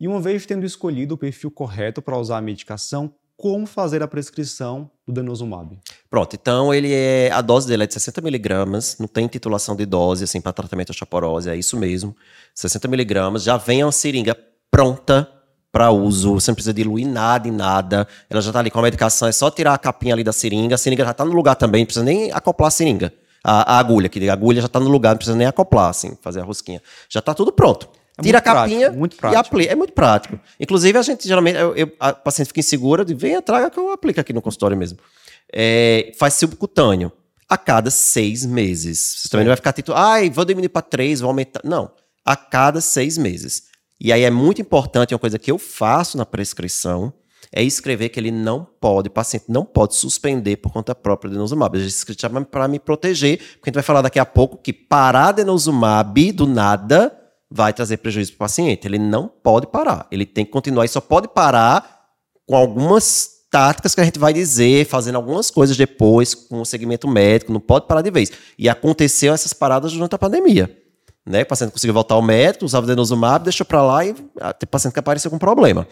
E uma vez tendo escolhido o perfil correto para usar a medicação, como fazer a prescrição do denosumab? Pronto, então ele é a dose dele é de 60 miligramas, não tem titulação de dose assim para tratamento de osteoporose, é isso mesmo, 60 miligramas, já vem a seringa pronta para uso, você não precisa diluir nada em nada, ela já está ali com a medicação, é só tirar a capinha ali da seringa, a seringa já está no lugar também, não precisa nem acoplar a seringa, a, a agulha, que a agulha já está no lugar, não precisa nem acoplar, assim, fazer a rosquinha, já está tudo pronto. É Tira a capinha prático, e aplica. É muito prático. Inclusive, a gente geralmente, eu, eu- a paciente fica insegura, de venha, traga que eu aplico aqui no consultório mesmo. É, faz subcutâneo a cada seis meses. Você também não vai ficar tito, ai, vou diminuir para três, vou aumentar. Não, a cada seis meses. E aí é muito importante, uma coisa que eu faço na prescrição, é escrever que ele não pode, o paciente não pode suspender por conta própria denosumab. Eu escrevi para me proteger, porque a gente vai falar daqui a pouco que parar denosumab do nada vai trazer prejuízo para o paciente. Ele não pode parar, ele tem que continuar e só pode parar com algumas táticas que a gente vai dizer, fazendo algumas coisas depois com o segmento médico, não pode parar de vez. E aconteceu essas paradas durante a pandemia. Né? O paciente conseguiu voltar ao médico, usava denosumab, deixou para lá e tem paciente que apareceu com problema.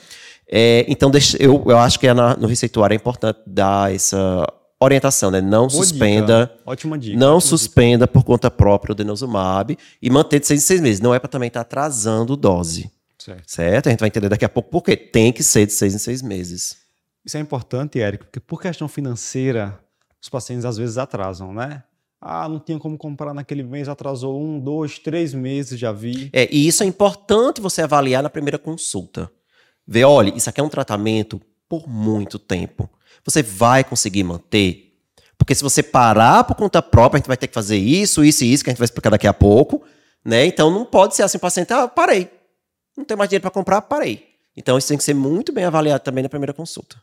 É, então, eu, eu acho que é na- no receituário é importante dar essa orientação, né? Não Boa suspenda, dica. Ótima dica. não ótima dica. suspenda por conta própria o denosumab e manter de seis em seis meses. Não é para também estar atrasando dose, Certo. certo? A gente vai entender daqui a pouco por quê. Tem que ser de seis em seis meses. Isso é importante, Érico, porque por questão financeira, os pacientes às vezes atrasam, né? Ah, não tinha como comprar naquele mês, atrasou um, dois, três meses, já vi. É, e isso é importante você avaliar na primeira consulta. Ver, olha, isso aqui é um tratamento por muito tempo. Você vai conseguir manter? Porque se você parar por conta própria, a gente vai ter que fazer isso, isso e isso, que a gente vai explicar daqui a pouco, né? Então não pode ser assim, o paciente, ah, parei. Não tenho mais dinheiro para comprar, parei. Então isso tem que ser muito bem avaliado também na primeira consulta.